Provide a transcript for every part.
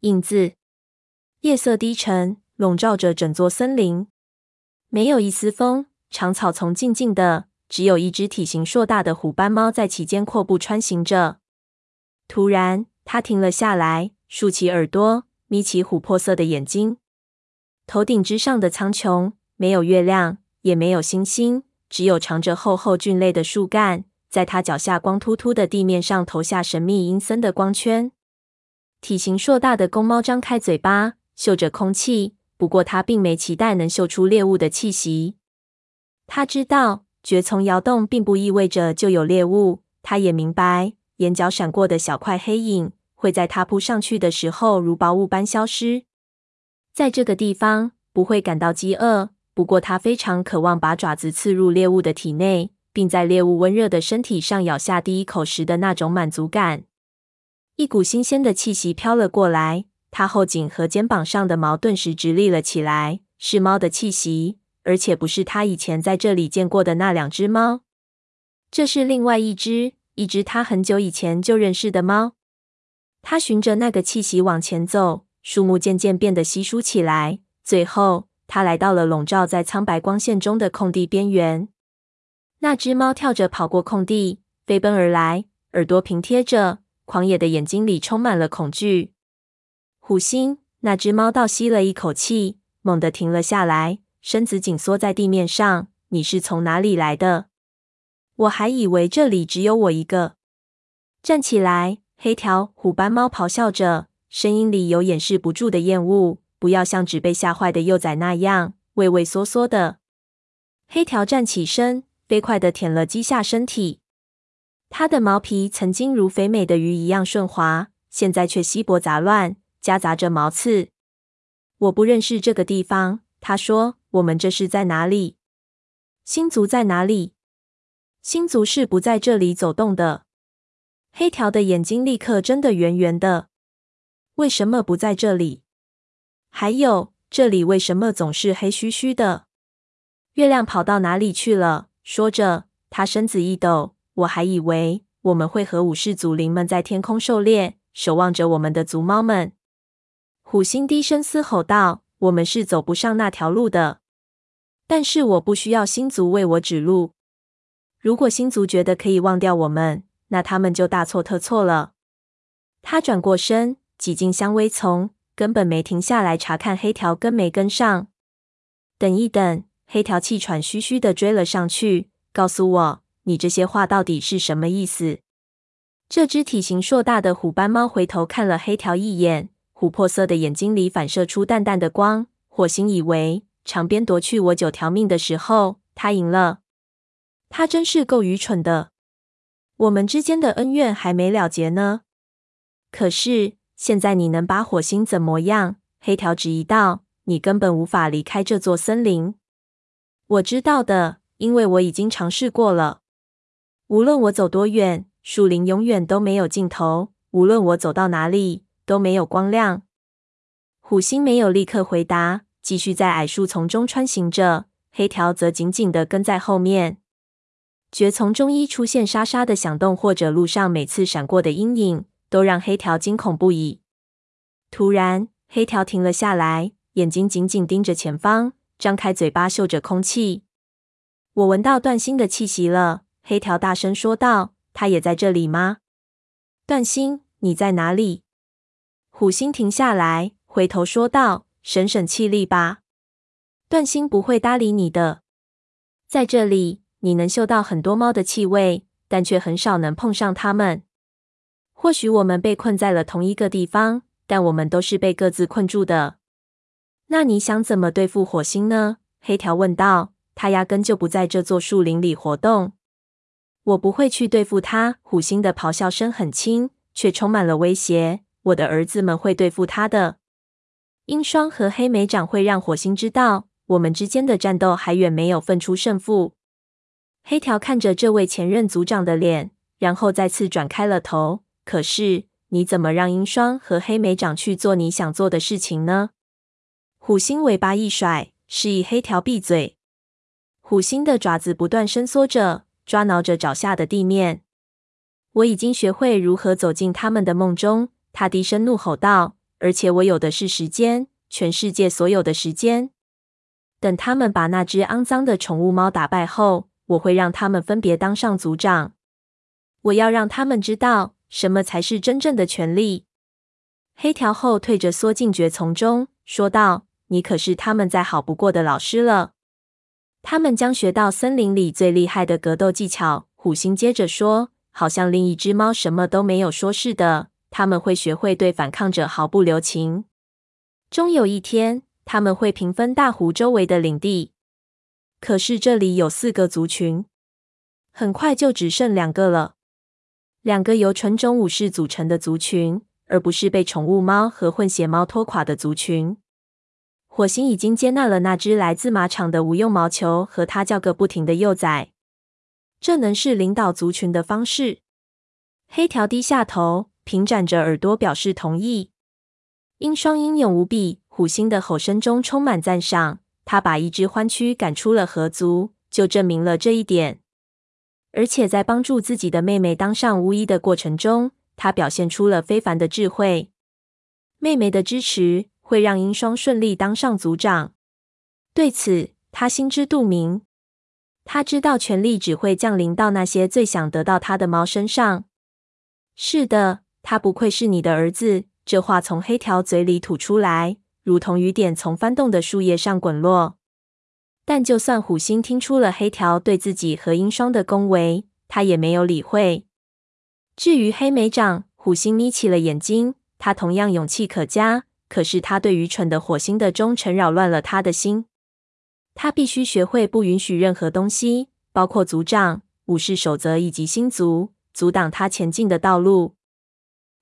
影子。夜色低沉，笼罩着整座森林，没有一丝风，长草丛静静的，只有一只体型硕大的虎斑猫在其间阔步穿行着。突然，它停了下来，竖起耳朵，眯起琥珀色的眼睛。头顶之上的苍穹，没有月亮，也没有星星，只有长着厚厚菌类的树干，在它脚下光秃秃的地面上投下神秘阴森的光圈。体型硕大的公猫张开嘴巴，嗅着空气，不过它并没期待能嗅出猎物的气息。它知道，蕨丛摇动并不意味着就有猎物。它也明白，眼角闪过的小块黑影，会在它扑上去的时候如薄雾般消失。在这个地方不会感到饥饿，不过它非常渴望把爪子刺入猎物的体内，并在猎物温热的身体上咬下第一口时的那种满足感。一股新鲜的气息飘了过来，它后颈和肩膀上的毛顿时直立了起来。是猫的气息，而且不是它以前在这里见过的那两只猫。这是另外一只，一只它很久以前就认识的猫。它循着那个气息往前走。树木渐渐变得稀疏起来，最后，他来到了笼罩在苍白光线中的空地边缘。那只猫跳着跑过空地，飞奔而来，耳朵平贴着，狂野的眼睛里充满了恐惧。虎星，那只猫倒吸了一口气，猛地停了下来，身子紧缩在地面上。你是从哪里来的？我还以为这里只有我一个。站起来，黑条虎斑猫咆哮着。声音里有掩饰不住的厌恶。不要像只被吓坏的幼崽那样畏畏缩缩的。黑条站起身，飞快地舔了几下身体。它的毛皮曾经如肥美的鱼一样顺滑，现在却稀薄杂乱，夹杂着毛刺。我不认识这个地方，他说。我们这是在哪里？星族在哪里？星族是不在这里走动的。黑条的眼睛立刻睁得圆圆的。为什么不在这里？还有，这里为什么总是黑黢黢的？月亮跑到哪里去了？说着，他身子一抖。我还以为我们会和武士祖灵们在天空狩猎，守望着我们的族猫们。虎心低声嘶吼道：“我们是走不上那条路的。但是我不需要星族为我指路。如果星族觉得可以忘掉我们，那他们就大错特错了。”他转过身。挤进香薇丛，根本没停下来查看黑条跟没跟上。等一等，黑条气喘吁吁地追了上去，告诉我，你这些话到底是什么意思？这只体型硕大的虎斑猫回头看了黑条一眼，琥珀色的眼睛里反射出淡淡的光。火星以为长鞭夺去我九条命的时候，他赢了。他真是够愚蠢的。我们之间的恩怨还没了结呢。可是。现在你能把火星怎么样？黑条质疑道：“你根本无法离开这座森林。”我知道的，因为我已经尝试过了。无论我走多远，树林永远都没有尽头；无论我走到哪里，都没有光亮。虎星没有立刻回答，继续在矮树丛中穿行着。黑条则紧紧地跟在后面。蕨丛中一出现沙沙的响动，或者路上每次闪过的阴影。都让黑条惊恐不已。突然，黑条停了下来，眼睛紧紧盯着前方，张开嘴巴嗅着空气。我闻到断星的气息了，黑条大声说道：“他也在这里吗？”段星，你在哪里？虎星停下来，回头说道：“省省气力吧，段星不会搭理你的。在这里，你能嗅到很多猫的气味，但却很少能碰上它们。”或许我们被困在了同一个地方，但我们都是被各自困住的。那你想怎么对付火星呢？黑条问道。他压根就不在这座树林里活动。我不会去对付他。虎星的咆哮声很轻，却充满了威胁。我的儿子们会对付他的。鹰双和黑莓长会让火星知道，我们之间的战斗还远没有分出胜负。黑条看着这位前任族长的脸，然后再次转开了头。可是，你怎么让鹰双和黑莓长去做你想做的事情呢？虎星尾巴一甩，示意黑条闭嘴。虎星的爪子不断伸缩着，抓挠着脚下的地面。我已经学会如何走进他们的梦中。他低声怒吼道：“而且我有的是时间，全世界所有的时间。等他们把那只肮脏的宠物猫打败后，我会让他们分别当上族长。我要让他们知道什么才是真正的权力。黑条后退着缩进蕨丛中，说道：“你可是他们再好不过的老师了。他们将学到森林里最厉害的格斗技巧。”虎星接着说，好像另一只猫什么都没有说似的。他们会学会对反抗者毫不留情。终有一天，他们会平分大湖周围的领地。可是这里有四个族群，很快就只剩两个了。两个由纯种武士组成的族群，而不是被宠物猫和混血猫拖垮的族群。火星已经接纳了那只来自马场的无用毛球和它叫个不停的幼崽。这能是领导族群的方式。黑条低下头，平展着耳朵表示同意。鹰双英勇无比，虎星的吼声中充满赞赏。他把一只獾区赶出了河族，就证明了这一点。而且在帮助自己的妹妹当上巫医的过程中，他表现出了非凡的智慧。妹妹的支持会让鹰双顺利当上族长，对此他心知肚明。他知道权力只会降临到那些最想得到他的猫身上。是的，他不愧是你的儿子。这话从黑条嘴里吐出来，如同雨点从翻动的树叶上滚落。但就算虎星听出了黑条对自己和鹰双的恭维，他也没有理会。至于黑莓长，虎星眯起了眼睛。他同样勇气可嘉，可是他对愚蠢的火星的忠诚扰乱了他的心。他必须学会不允许任何东西，包括族长、武士守则以及星族，阻挡他前进的道路。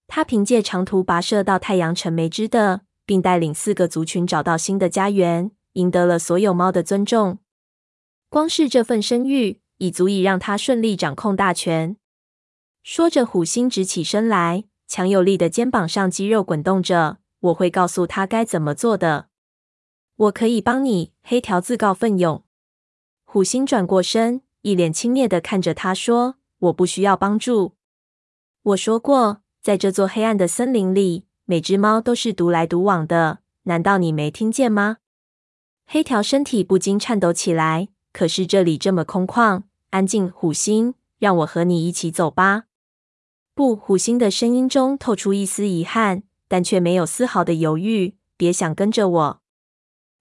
他凭借长途跋涉到太阳城梅枝的，并带领四个族群找到新的家园。赢得了所有猫的尊重，光是这份声誉已足以让他顺利掌控大权。说着，虎星直起身来，强有力的肩膀上肌肉滚动着。我会告诉他该怎么做的。我可以帮你，黑条自告奋勇。虎星转过身，一脸轻蔑的看着他说：“我不需要帮助。我说过，在这座黑暗的森林里，每只猫都是独来独往的。难道你没听见吗？”黑条身体不禁颤抖起来。可是这里这么空旷、安静。虎星，让我和你一起走吧。不，虎星的声音中透出一丝遗憾，但却没有丝毫的犹豫。别想跟着我，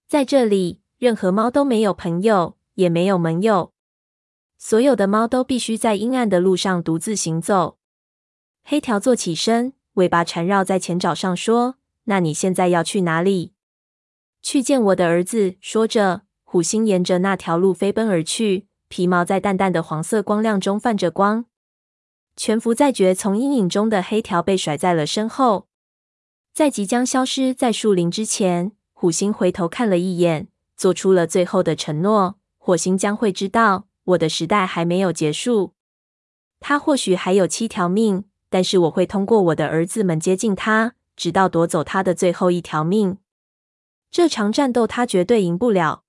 在这里，任何猫都没有朋友，也没有盟友。所有的猫都必须在阴暗的路上独自行走。黑条坐起身，尾巴缠绕在前爪上，说：“那你现在要去哪里？”去见我的儿子。说着，虎星沿着那条路飞奔而去，皮毛在淡淡的黄色光亮中泛着光。潜伏在蕨丛阴影中的黑条被甩在了身后，在即将消失在树林之前，虎星回头看了一眼，做出了最后的承诺：火星将会知道，我的时代还没有结束。他或许还有七条命，但是我会通过我的儿子们接近他，直到夺走他的最后一条命。这场战斗，他绝对赢不了。